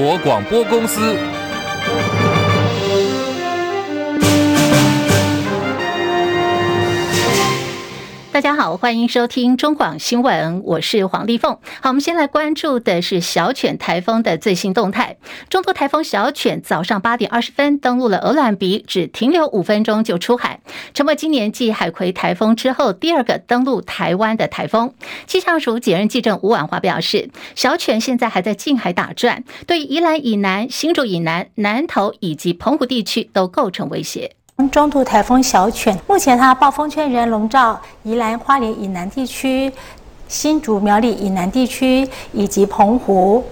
国广播公司。大家好，欢迎收听中广新闻，我是黄丽凤。好，我们先来关注的是小犬台风的最新动态。中度台风小犬早上八点二十分登陆了鹅銮鼻，只停留五分钟就出海，成为今年继海葵台风之后第二个登陆台湾的台风。气象署检任技正吴婉华表示，小犬现在还在近海打转，对宜兰以南、新竹以南、南投以及澎湖地区都构成威胁。中度台风小犬，目前它暴风圈仍笼罩宜兰花莲以南地区、新竹苗栗以南地区以及澎湖。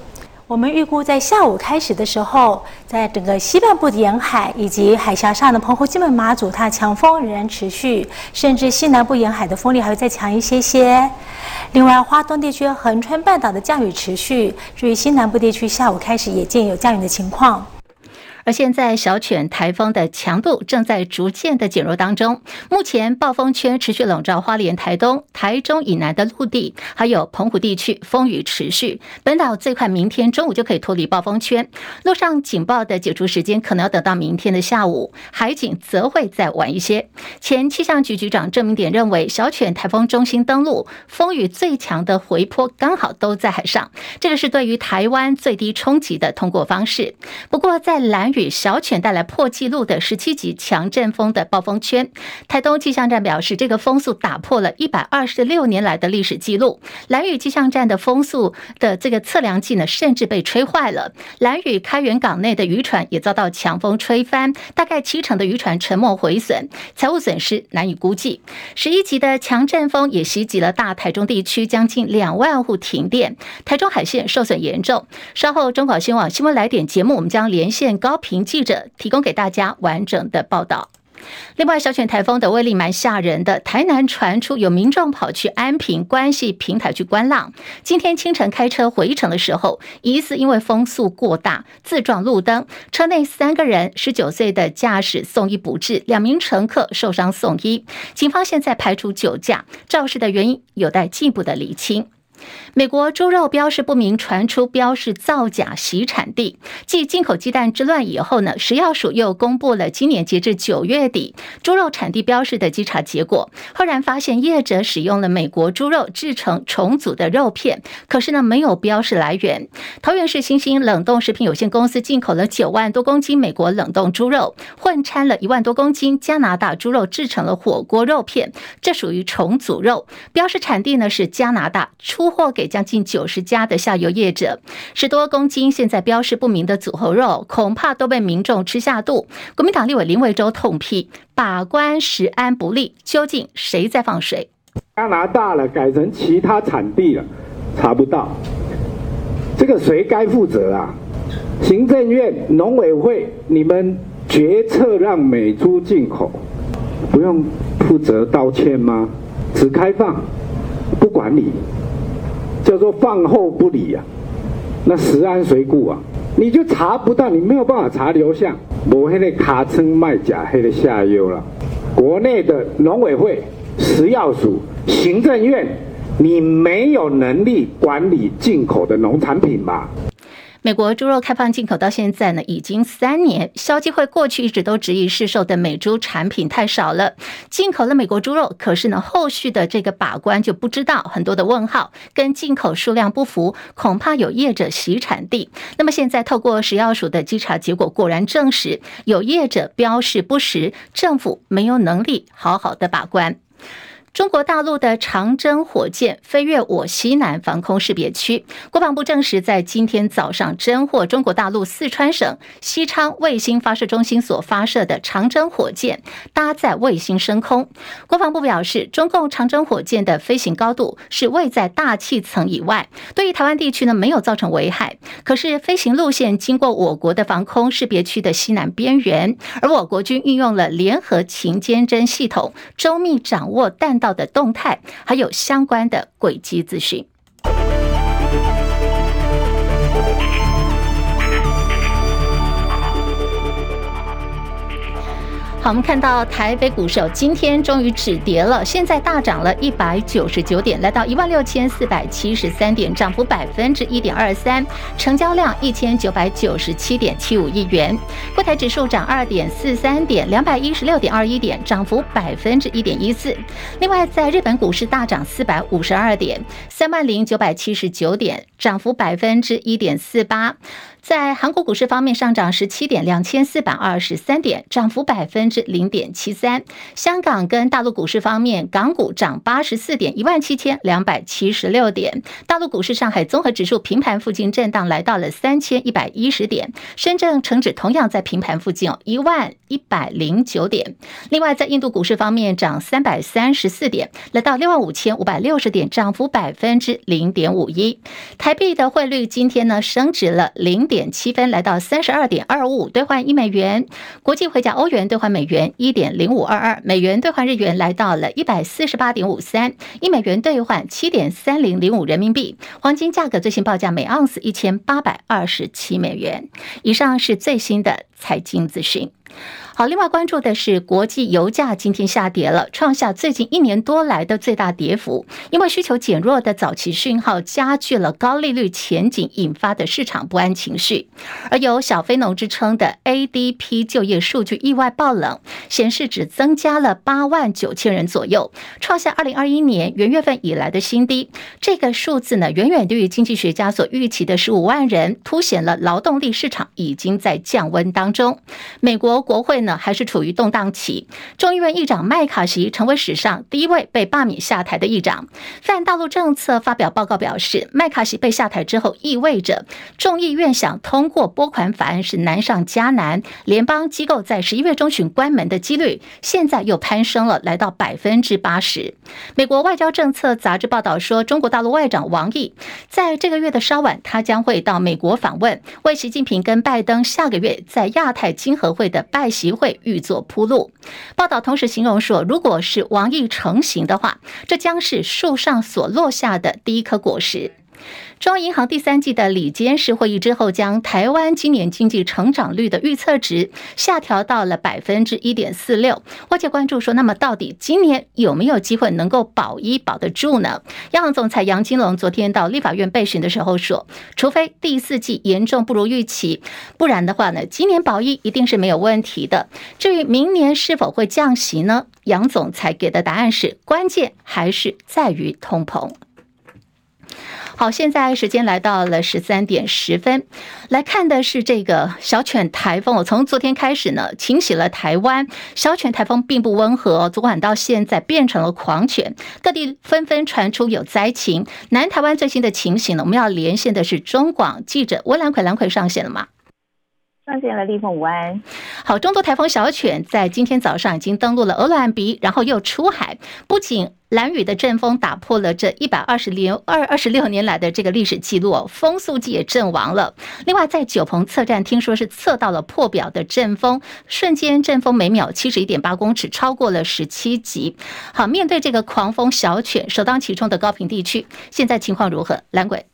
我们预估在下午开始的时候，在整个西半部的沿海以及海峡上的澎湖、金门、马祖，它强风仍然持续，甚至西南部沿海的风力还会再强一些些。另外，花东地区恒春半岛的降雨持续，至于西南部地区，下午开始也见有降雨的情况。而现在，小犬台风的强度正在逐渐的减弱当中。目前，暴风圈持续笼罩花莲、台东、台中以南的陆地，还有澎湖地区，风雨持续。本岛最快明天中午就可以脱离暴风圈，陆上警报的解除时间可能要等到明天的下午，海警则会再晚一些。前气象局局长郑明典认为，小犬台风中心登陆，风雨最强的回波刚好都在海上，这个是对于台湾最低冲击的通过方式。不过，在蓝小犬带来破纪录的十七级强阵风的暴风圈，台东气象站表示，这个风速打破了一百二十六年来的历史记录。兰屿气象站的风速的这个测量计呢，甚至被吹坏了。兰屿开元港内的渔船也遭到强风吹翻，大概七成的渔船沉没毁损，财务损失难以估计。十一级的强阵风也袭击了大台中地区，将近两万户停电，台中海线受损严重。稍后中广新闻网新闻来点节目，我们将连线高屏记者提供给大家完整的报道。另外，小犬台风的威力蛮吓人的。台南传出有民众跑去安平关系平台去观浪，今天清晨开车回程的时候，疑似因为风速过大自撞路灯，车内三个人，十九岁的驾驶送医不治，两名乘客受伤送医。警方现在排除酒驾肇事的原因，有待进一步的厘清。美国猪肉标示不明，传出标示造假、洗产地。继进口鸡蛋之乱以后呢，食药署又公布了今年截至九月底猪肉产地标示的稽查结果。赫然发现业者使用了美国猪肉制成重组的肉片，可是呢没有标示来源。桃园市新兴冷冻食品有限公司进口了九万多公斤美国冷冻猪肉，混掺了一万多公斤加拿大猪肉制成了火锅肉片，这属于重组肉。标示产地呢是加拿大，出货给将近九十家的下游业者，十多公斤现在标示不明的组合肉，恐怕都被民众吃下肚。国民党立委林为洲痛批把关食安不力，究竟谁在放水？加拿大了，改成其他产地了，查不到，这个谁该负责啊？行政院、农委会，你们决策让美猪进口，不用负责道歉吗？只开放，不管理。叫做饭后不理啊，那食安谁顾啊？你就查不到，你没有办法查流向，我黑的卡称卖假黑的下游了。国内的农委会、食药署、行政院，你没有能力管理进口的农产品吧？美国猪肉开放进口到现在呢，已经三年。消基会过去一直都质疑市售的美猪产品太少了，进口了美国猪肉，可是呢，后续的这个把关就不知道，很多的问号，跟进口数量不符，恐怕有业者洗产地。那么现在透过食药署的稽查结果，果然证实有业者标示不实，政府没有能力好好的把关。中国大陆的长征火箭飞越我西南防空识别区，国防部证实，在今天早上侦获中国大陆四川省西昌卫星发射中心所发射的长征火箭，搭载卫星升空。国防部表示，中共长征火箭的飞行高度是位在大气层以外，对于台湾地区呢没有造成危害。可是飞行路线经过我国的防空识别区的西南边缘，而我国军运用了联合情监侦系统，周密掌握弹道。的动态，还有相关的轨迹资讯。我们看到台北股市今天终于止跌了，现在大涨了一百九十九点，来到一万六千四百七十三点，涨幅百分之一点二三，成交量一千九百九十七点七五亿元。柜台指数涨二点四三点，两百一十六点二一点，涨幅百分之一点一四。另外，在日本股市大涨四百五十二点，三万零九百七十九点，涨幅百分之一点四八。在韩国股市方面，上涨十七点，两千四百二十三点，涨幅百分之零点七三。香港跟大陆股市方面，港股涨八十四点，一万七千两百七十六点。大陆股市，上海综合指数平盘附近震荡，来到了三千一百一十点。深圳成指同样在平盘附近，一万一百零九点。另外，在印度股市方面，涨三百三十四点，来到六万五千五百六十点，涨幅百分之零点五一。台币的汇率今天呢，升值了零点。点七分来到三十二点二五五兑换一美元，国际汇价欧元兑换美元一点零五二二，美元兑换日元来到了一百四十八点五三，一美元兑换七点三零零五人民币。黄金价格最新报价每盎司一千八百二十七美元。以上是最新的财经资讯。好，另外关注的是国际油价今天下跌了，创下最近一年多来的最大跌幅。因为需求减弱的早期讯号加剧了高利率前景引发的市场不安情绪。而有小非农之称的 ADP 就业数据意外爆冷，显示只增加了八万九千人左右，创下二零二一年元月份以来的新低。这个数字呢，远远低于经济学家所预期的十五万人，凸显了劳动力市场已经在降温当中。美国国会呢还是处于动荡期，众议院议长麦卡锡成为史上第一位被罢免下台的议长。泛大陆政策发表报告表示，麦卡锡被下台之后，意味着众议院想通过拨款法案是难上加难。联邦机构在十一月中旬关门的几率，现在又攀升了，来到百分之八十。美国外交政策杂志报道说，中国大陆外长王毅在这个月的稍晚，他将会到美国访问，为习近平跟拜登下个月在亚太经合会的拜习会欲作铺路。报道同时形容说，如果是王毅成型的话，这将是树上所落下的第一颗果实。中央银行第三季的里监事会议之后，将台湾今年经济成长率的预测值下调到了百分之一点四六。外界关注说，那么到底今年有没有机会能够保一保得住呢？央行总裁杨金龙昨天到立法院备询的时候说，除非第四季严重不如预期，不然的话呢，今年保一一定是没有问题的。至于明年是否会降息呢？杨总裁给的答案是，关键还是在于通膨。好，现在时间来到了十三点十分，来看的是这个小犬台风。我从昨天开始呢，清洗了台湾。小犬台风并不温和，昨晚到现在变成了狂犬，各地纷纷传出有灾情。南台湾最新的情形呢，我们要连线的是中广记者温兰奎，兰奎上线了吗？上线了，立凤湾。好，中度台风小犬在今天早上已经登陆了鹅銮鼻，然后又出海，不仅。蓝屿的阵风打破了这一百二十零二二十六年来的这个历史记录，风速计也阵亡了。另外，在九鹏测站，听说是测到了破表的阵风，瞬间阵风每秒七十一点八公尺，超过了十七级。好，面对这个狂风小犬首当其冲的高屏地区，现在情况如何？蓝鬼。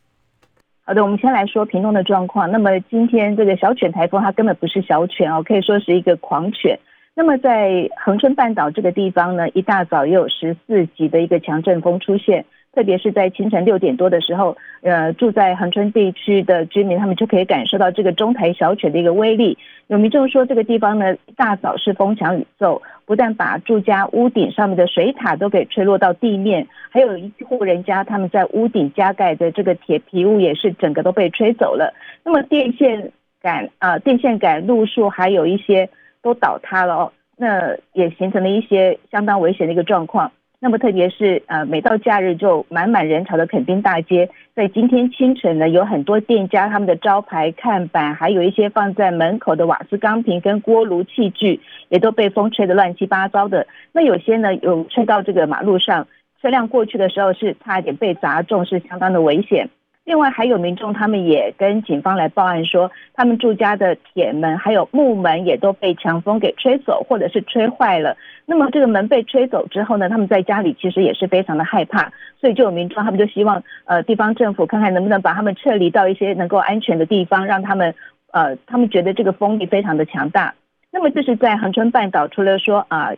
好的，我们先来说屏东的状况。那么今天这个小犬台风，它根本不是小犬哦，可以说是一个狂犬。那么在恒春半岛这个地方呢，一大早又有十四级的一个强阵风出现，特别是在清晨六点多的时候，呃，住在恒春地区的居民他们就可以感受到这个中台小犬的一个威力。有民众说，这个地方呢，一大早是风强雨骤，不但把住家屋顶上面的水塔都给吹落到地面，还有一户人家他们在屋顶加盖的这个铁皮屋也是整个都被吹走了。那么电线杆啊、电线杆、路树还有一些。都倒塌了哦，那也形成了一些相当危险的一个状况。那么特别是呃，每到假日就满满人潮的垦丁大街，在今天清晨呢，有很多店家他们的招牌看板，还有一些放在门口的瓦斯钢瓶跟锅炉器具，也都被风吹得乱七八糟的。那有些呢，有吹到这个马路上，车辆过去的时候是差一点被砸中，是相当的危险。另外还有民众，他们也跟警方来报案说，他们住家的铁门还有木门也都被强风给吹走，或者是吹坏了。那么这个门被吹走之后呢，他们在家里其实也是非常的害怕，所以就有民众他们就希望，呃，地方政府看看能不能把他们撤离到一些能够安全的地方，让他们，呃，他们觉得这个风力非常的强大。那么这是在恒春半岛，除了说啊、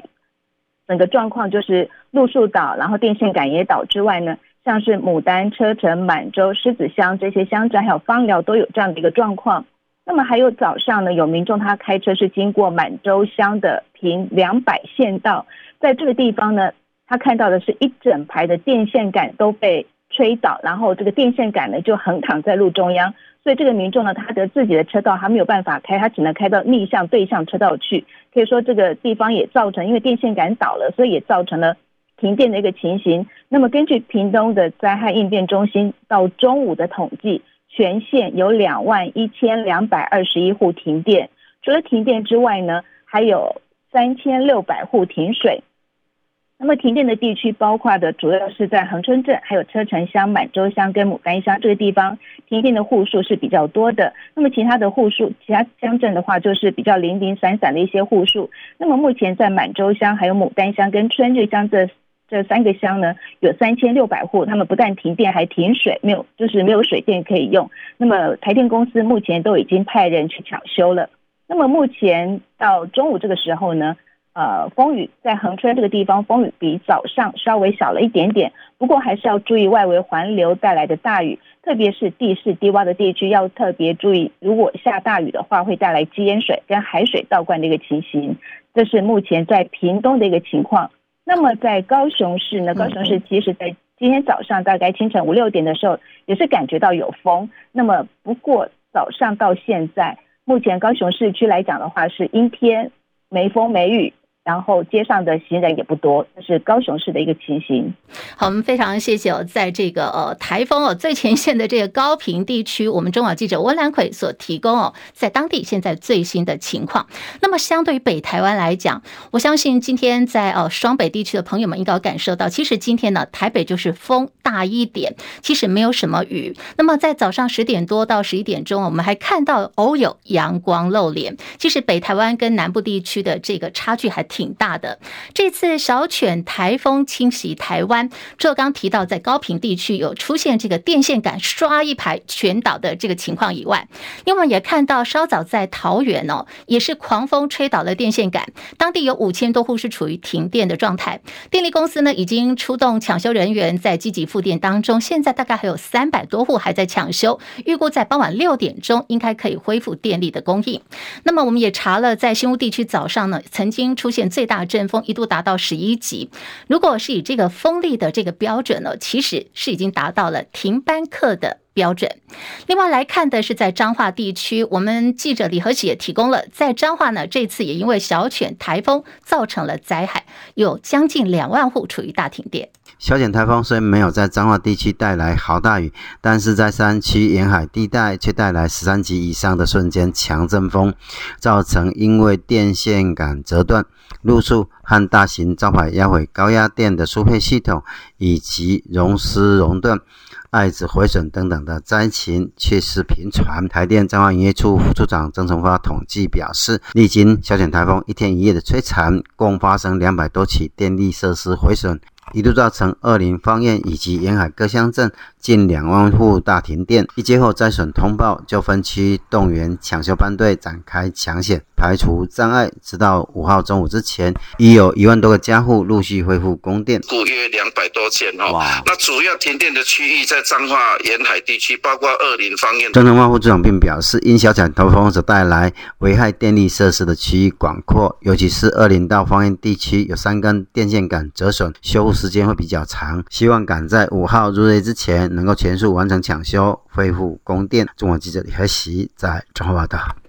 整个状况就是路树倒，然后电线杆也倒之外呢，像是牡丹、车城、满洲、狮子乡这些乡镇，还有芳寮都有这样的一个状况。那么还有早上呢，有民众他开车是经过满洲乡的平两百县道，在这个地方呢，他看到的是一整排的电线杆都被吹倒，然后这个电线杆呢就横躺在路中央，所以这个民众呢，他的自己的车道还没有办法开，他只能开到逆向对向车道去。可以说这个地方也造成，因为电线杆倒了，所以也造成了停电的一个情形。那么根据屏东的灾害应变中心到中午的统计。全县有两万一千两百二十一户停电，除了停电之外呢，还有三千六百户停水。那么停电的地区包括的主要是在恒春镇、还有车城乡、满洲乡跟牡丹乡这个地方，停电的户数是比较多的。那么其他的户数，其他乡镇的话就是比较零零散散的一些户数。那么目前在满洲乡、还有牡丹乡跟春日乡这。这三个乡呢，有三千六百户，他们不但停电，还停水，没有就是没有水电可以用。那么台电公司目前都已经派人去抢修了。那么目前到中午这个时候呢，呃，风雨在恒春这个地方，风雨比早上稍微小了一点点，不过还是要注意外围环流带来的大雨，特别是地势低洼的地区要特别注意，如果下大雨的话，会带来积淹水跟海水倒灌的一个情形。这是目前在屏东的一个情况。那么在高雄市呢，高雄市其实在今天早上大概清晨五六点的时候，也是感觉到有风。那么不过早上到现在，目前高雄市区来讲的话是阴天，没风没雨。然后街上的行人也不多，这是高雄市的一个情形。好，我们非常谢谢哦，在这个呃台风哦最前线的这个高屏地区，我们中广记者温兰奎所提供哦，在当地现在最新的情况。那么相对于北台湾来讲，我相信今天在呃双北地区的朋友们应该感受到，其实今天呢台北就是风大一点，其实没有什么雨。那么在早上十点多到十一点钟，我们还看到偶有阳光露脸。其实北台湾跟南部地区的这个差距还挺大的。这次小犬台风侵袭台湾，这刚提到在高屏地区有出现这个电线杆刷一排全倒的这个情况以外，另外也看到稍早在桃园哦，也是狂风吹倒了电线杆，当地有五千多户是处于停电的状态。电力公司呢已经出动抢修人员在积极复电当中，现在大概还有三百多户还在抢修，预估在傍晚六点钟应该可以恢复电力的供应。那么我们也查了，在新屋地区早上呢曾经出现最大阵风一度达到十一级，如果是以这个风力的这个标准呢，其实是已经达到了停班课的标准。另外来看的是在彰化地区，我们记者李和喜也提供了，在彰化呢这次也因为小犬台风造成了灾害，有将近两万户处于大停电。小犬台风虽没有在彰化地区带来豪大雨，但是在山区沿海地带却带来十三级以上的瞬间强阵风，造成因为电线杆折断、路树和大型招牌压毁高压电的输配系统，以及熔丝熔断、爱子毁损等等的灾情，却是频传。台电彰化营业处副处长曾成发统计表示，历经小犬台风一天一夜的摧残，共发生两百多起电力设施毁损。一度造成二林芳苑以及沿海各乡镇近两万户大停电。一接后灾损通报，就分区动员抢修班队展开抢险，排除障碍。直到五号中午之前，已有一万多个家户陆续恢复供电。故约两百多件哦。那主要停电的区域在彰化沿海地区，包括二林芳苑。曾成发副处长并表示，因小产台风所带来危害电力设施的区域广阔，尤其是二林到芳苑地区有三根电线杆折损，修复时间会比较长，希望赶在五号入夜之前能够全速完成抢修，恢复供电。中广记者李和喜在转化报道。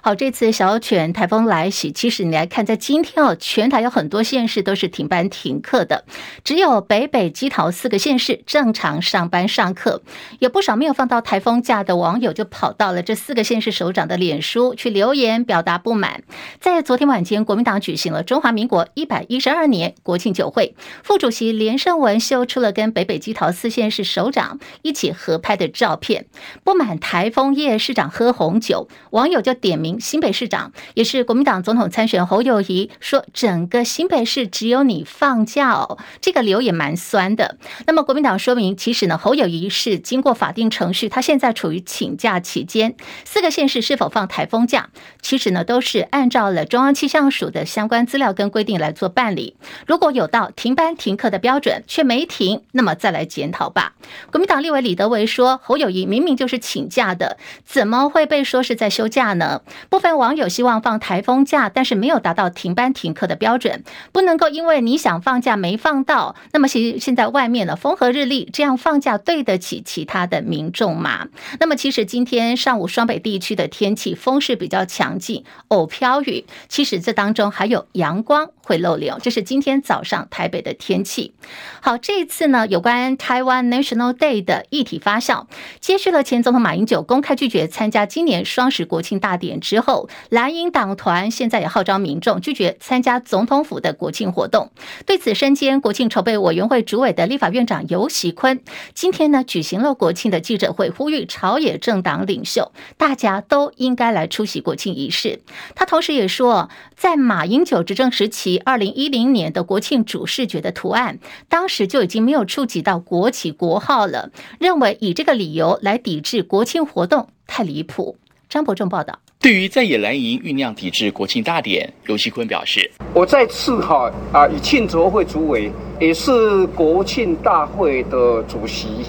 好，这次小犬台风来袭，其实你来看，在今天哦，全台有很多县市都是停班停课的，只有北北基桃四个县市正常上班上课。有不少没有放到台风假的网友就跑到了这四个县市首长的脸书去留言表达不满。在昨天晚间，国民党举行了中华民国一百一十二年国庆酒会，副主席连胜文秀出了跟北北基桃四县市首长一起合拍的照片。不满台风夜市长喝红酒，网友就点名。新北市长，也是国民党总统参选侯友谊说，整个新北市只有你放假哦，这个理由也蛮酸的。那么国民党说明，其实呢，侯友谊是经过法定程序，他现在处于请假期间。四个县市是否放台风假，其实呢都是按照了中央气象署的相关资料跟规定来做办理。如果有到停班停课的标准却没停，那么再来检讨吧。国民党立委李德维说，侯友谊明明就是请假的，怎么会被说是在休假呢？部分网友希望放台风假，但是没有达到停班停课的标准，不能够因为你想放假没放到，那么其实现在外面呢风和日丽，这样放假对得起其他的民众吗？那么其实今天上午双北地区的天气风势比较强劲，偶飘雨，其实这当中还有阳光会露脸，这是今天早上台北的天气。好，这一次呢，有关台湾 National Day 的议题发酵，接续了前总统马英九公开拒绝参加今年双十国庆大典之后，蓝营党团现在也号召民众拒绝参加总统府的国庆活动。对此，身兼国庆筹备委员会主委的立法院长游喜坤今天呢举行了国庆的记者会，呼吁朝野政党领袖大家都应该来出席国庆仪式。他同时也说，在马英九执政时期，二零一零年的国庆主视觉的图案，当时就已经没有触及到国旗国号了，认为以这个理由来抵制国庆活动太离谱。张伯仲报道。对于在野蓝营酝酿抵制国庆大典，游锡坤表示：“我再次哈啊，以庆筹会主委，也是国庆大会的主席，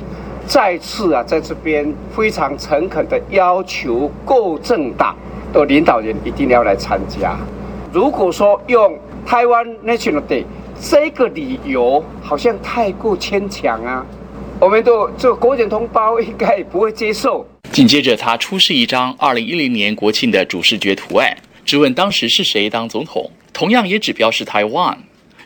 再次啊，在这边非常诚恳的要求各政党的领导人一定要来参加。如果说用台湾 National Day 这个理由，好像太过牵强啊，我们的这个国人同胞应该也不会接受。”紧接着，他出示一张二零一零年国庆的主视觉图案，质问当时是谁当总统，同样也只标示台湾。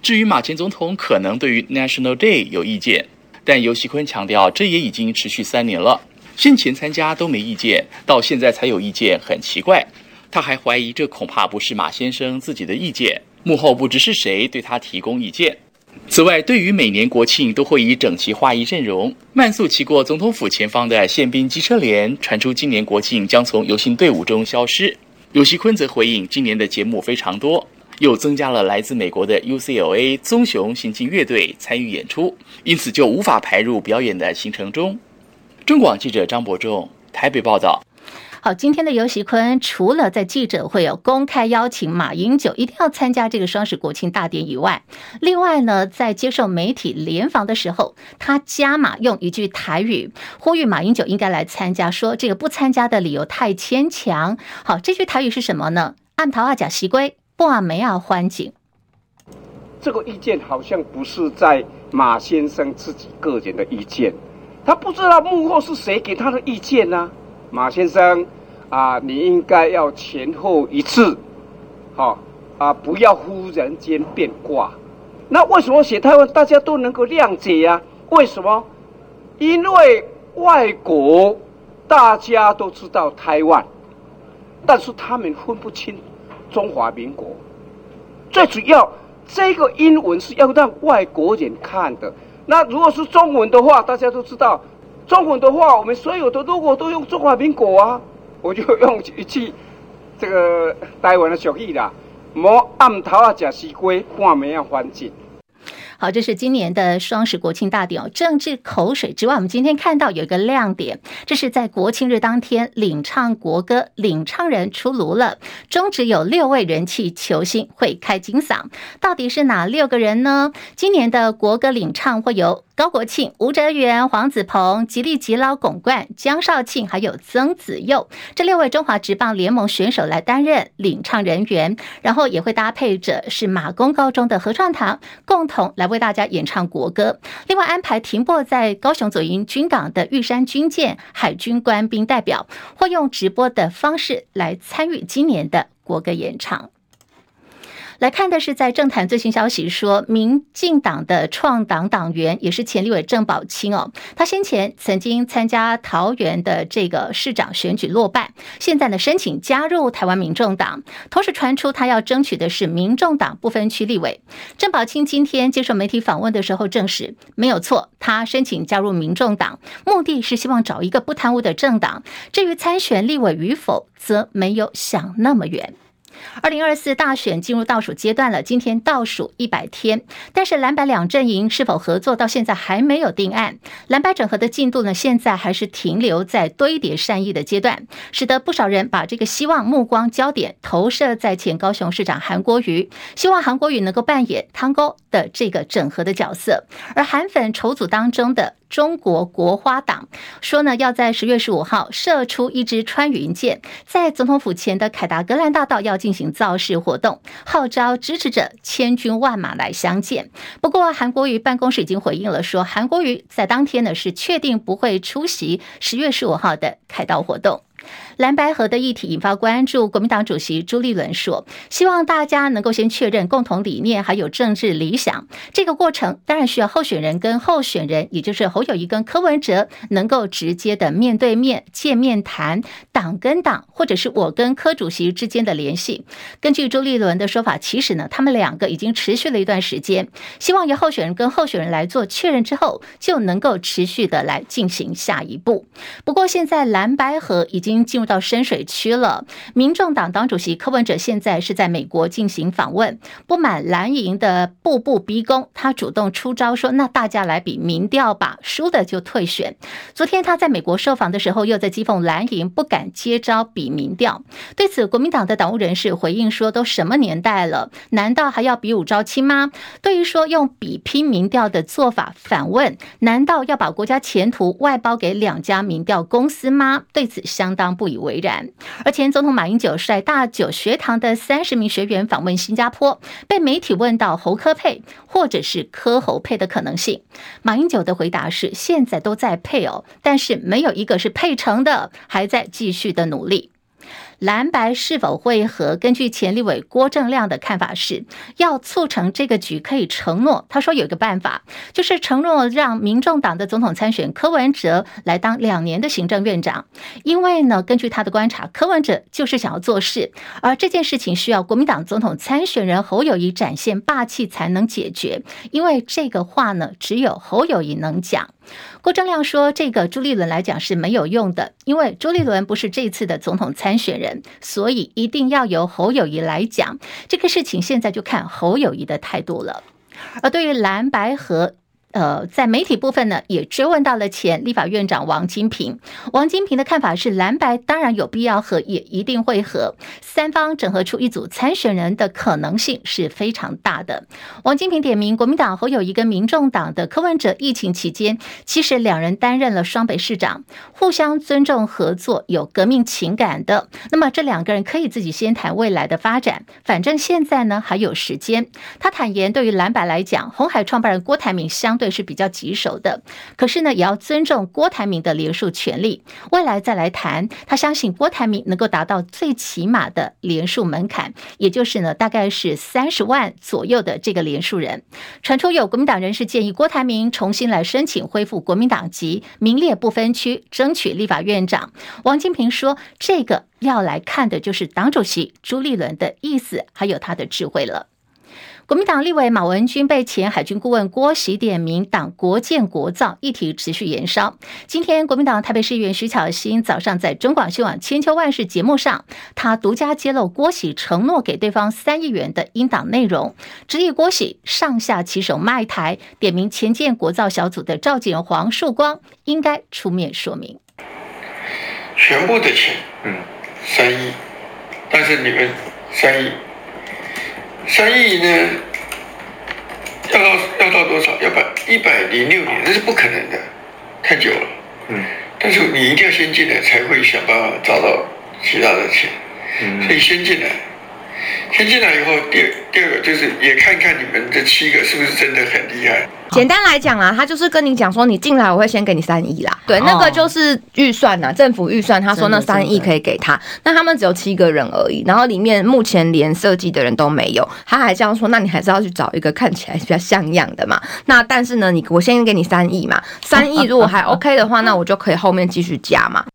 至于马前总统可能对于 National Day 有意见，但游锡坤强调，这也已经持续三年了，先前参加都没意见，到现在才有意见，很奇怪。他还怀疑这恐怕不是马先生自己的意见，幕后不知是谁对他提供意见。此外，对于每年国庆都会以整齐划一阵容，慢速骑过总统府前方的宪兵机车连，传出今年国庆将从游行队伍中消失。游锡坤则回应，今年的节目非常多，又增加了来自美国的 UCLA 棕熊行进乐队参与演出，因此就无法排入表演的行程中。中广记者张伯仲台北报道。好，今天的游锡堃除了在记者会有公开邀请马英九一定要参加这个双十国庆大典以外，另外呢，在接受媒体联访的时候，他加码用一句台语呼吁马英九应该来参加，说这个不参加的理由太牵强。好，这句台语是什么呢？按桃阿甲西归，半暝啊欢景。这个意见好像不是在马先生自己个人的意见，他不知道幕后是谁给他的意见呢、啊？马先生，啊，你应该要前后一致，好啊，不要忽然间变卦。那为什么写台湾大家都能够谅解呀？为什么？因为外国大家都知道台湾，但是他们分不清中华民国。最主要，这个英文是要让外国人看的。那如果是中文的话，大家都知道。中文的话，我们所有的如果都用中华民国啊，我就用一句这个台湾的俗语啦，莫暗头啊，食西瓜，半暝啊，欢景。好，这是今年的双十国庆大典哦。政治口水之外，我们今天看到有一个亮点，这是在国庆日当天领唱国歌，领唱人出炉了。中职有六位人气球星会开金嗓，到底是哪六个人呢？今年的国歌领唱会有。高国庆、吴哲源、黄子鹏、吉力吉捞、巩冠、江少庆，还有曾子佑这六位中华职棒联盟选手来担任领唱人员，然后也会搭配着是马公高中的合唱团，共同来为大家演唱国歌。另外安排停泊在高雄左营军港的玉山军舰海军官兵代表，会用直播的方式来参与今年的国歌演唱。来看的是在政坛最新消息说，民进党的创党党员也是前立委郑宝清哦，他先前曾经参加桃园的这个市长选举落败，现在呢申请加入台湾民众党，同时传出他要争取的是民众党不分区立委。郑宝清今天接受媒体访问的时候证实没有错，他申请加入民众党，目的是希望找一个不贪污的政党。至于参选立委与否，则没有想那么远。二零二四大选进入倒数阶段了，今天倒数一百天，但是蓝白两阵营是否合作到现在还没有定案。蓝白整合的进度呢，现在还是停留在堆叠善意的阶段，使得不少人把这个希望目光焦点投射在前高雄市长韩国瑜，希望韩国瑜能够扮演汤沟的这个整合的角色，而韩粉筹组当中的。中国国花党说呢，要在十月十五号射出一支穿云箭，在总统府前的凯达格兰大道要进行造势活动，号召支持者千军万马来相见。不过，韩国瑜办公室已经回应了，说韩国瑜在当天呢是确定不会出席十月十五号的凯道活动。蓝白河的议题引发关注，国民党主席朱立伦说：“希望大家能够先确认共同理念，还有政治理想。这个过程当然需要候选人跟候选人，也就是侯友谊跟柯文哲，能够直接的面对面见面谈，党跟党，或者是我跟柯主席之间的联系。根据朱立伦的说法，其实呢，他们两个已经持续了一段时间，希望由候选人跟候选人来做确认之后，就能够持续的来进行下一步。不过现在蓝白河已经经进入。”到深水区了。民众党党主席柯文哲现在是在美国进行访问，不满蓝营的步步逼宫，他主动出招说：“那大家来比民调吧，输的就退选。”昨天他在美国受访的时候，又在讥讽蓝营不敢接招比民调。对此，国民党的党务人士回应说：“都什么年代了，难道还要比武招亲吗？”对于说用比拼民调的做法，反问：“难道要把国家前途外包给两家民调公司吗？”对此相当当不以为然。而前总统马英九率大九学堂的三十名学员访问新加坡，被媒体问到侯科配或者是科侯配的可能性，马英九的回答是：现在都在配哦，但是没有一个是配成的，还在继续的努力。蓝白是否会合？根据前立委郭正亮的看法是，要促成这个局可以承诺。他说有一个办法，就是承诺让民众党的总统参选柯文哲来当两年的行政院长。因为呢，根据他的观察，柯文哲就是想要做事，而这件事情需要国民党总统参选人侯友谊展现霸气才能解决。因为这个话呢，只有侯友谊能讲。郭正亮说：“这个朱立伦来讲是没有用的，因为朱立伦不是这次的总统参选人，所以一定要由侯友谊来讲这个事情。现在就看侯友谊的态度了。而对于蓝白河。”呃，在媒体部分呢，也追问到了前立法院长王金平。王金平的看法是，蓝白当然有必要和，也一定会和。三方整合出一组参选人的可能性是非常大的。王金平点名国民党侯友宜跟民众党的柯文哲，疫情期间其实两人担任了双北市长，互相尊重合作，有革命情感的。那么这两个人可以自己先谈未来的发展，反正现在呢还有时间。他坦言，对于蓝白来讲，红海创办人郭台铭相对。对，是比较棘手的，可是呢，也要尊重郭台铭的连署权利。未来再来谈，他相信郭台铭能够达到最起码的连署门槛，也就是呢，大概是三十万左右的这个连署人。传出有国民党人士建议郭台铭重新来申请恢复国民党籍，名列不分区，争取立法院长。王金平说，这个要来看的就是党主席朱立伦的意思，还有他的智慧了。国民党立委马文君被前海军顾问郭喜点名党国建国造议题持续延烧。今天，国民党台北市议员徐巧芯早上在中广新闻千秋万世节目上，他独家揭露郭喜承诺给对方三亿元的英党内容，质疑郭喜上下其手卖台，点名前建国造小组的召集人黄树光应该出面说明。全部的钱，嗯，三亿，但是你们三亿。三亿呢？要到要到多少？要百一百零六年，那是不可能的，太久了。嗯。但是你一定要先进来，才会想办法找到其他的钱。嗯。所以先进来，先进来以后，第二第二个就是也看看你们这七个是不是真的很厉害。简单来讲啊，他就是跟你讲说，你进来我会先给你三亿啦。对，那个就是预算呐，政府预算，他说那三亿可以给他。那他们只有七个人而已，然后里面目前连设计的人都没有。他还这样说，那你还是要去找一个看起来比较像样的嘛。那但是呢，你我先给你三亿嘛，三亿如果还 OK 的话，那我就可以后面继续加嘛。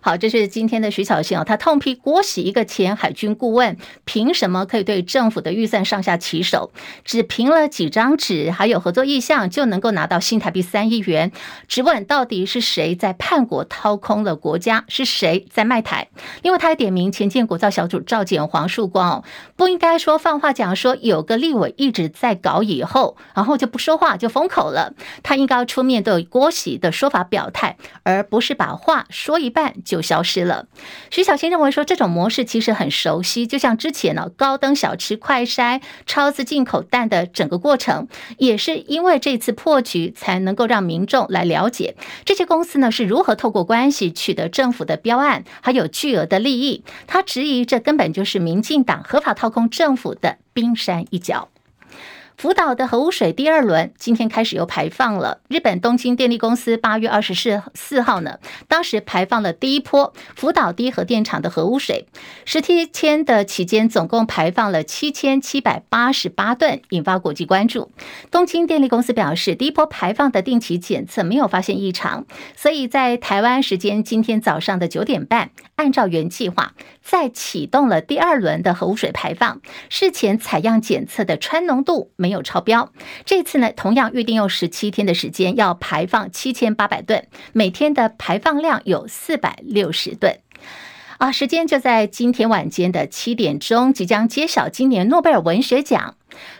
好，这是今天的徐巧芯哦，他痛批郭玺一个前海军顾问，凭什么可以对政府的预算上下其手？只凭了几张纸，还有合作意向，就能够拿到新台币三亿元？质问到底是谁在叛国掏空了国家？是谁在卖台？因为他还点名前建国造小组召简黄树光哦，不应该说放话讲说有个立委一直在搞以后，然后就不说话就封口了。他应该要出面对郭玺的说法表态，而不是把话说一半。就消失了。徐巧芯认为说，这种模式其实很熟悉，就像之前呢，高登小吃快筛超自进口蛋的整个过程，也是因为这次破局，才能够让民众来了解这些公司呢是如何透过关系取得政府的标案，还有巨额的利益。他质疑这根本就是民进党合法掏空政府的冰山一角。福岛的核污水第二轮今天开始又排放了。日本东京电力公司八月二十四四号呢，当时排放了第一波福岛第一核电厂的核污水，十七天的期间总共排放了七千七百八十八吨，引发国际关注。东京电力公司表示，第一波排放的定期检测没有发现异常，所以在台湾时间今天早上的九点半，按照原计划再启动了第二轮的核污水排放。事前采样检测的氚浓度没有超标，这次呢，同样预定用十七天的时间，要排放七千八百吨，每天的排放量有四百六十吨。啊，时间就在今天晚间的七点钟，即将揭晓今年诺贝尔文学奖。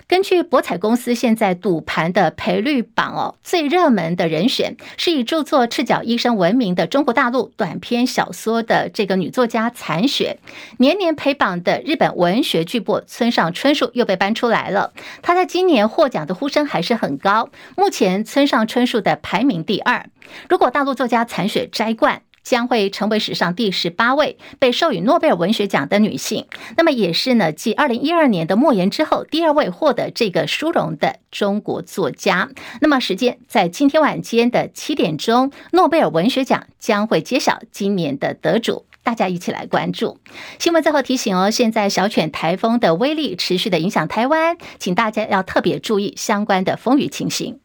根据博彩公司现在赌盘的赔率榜哦，最热门的人选是以著作《赤脚医生》闻名的中国大陆短篇小说的这个女作家残雪。年年陪榜的日本文学巨擘村上春树又被搬出来了，他在今年获奖的呼声还是很高。目前村上春树的排名第二，如果大陆作家残雪摘冠，将会成为史上第十八位被授予诺贝尔文学奖的女性，那么也是呢，继二零一二年的莫言之后，第二位获得这个殊荣的中国作家。那么时间在今天晚间的七点钟，诺贝尔文学奖将会揭晓今年的得主，大家一起来关注。新闻最后提醒哦，现在小犬台风的威力持续的影响台湾，请大家要特别注意相关的风雨情形。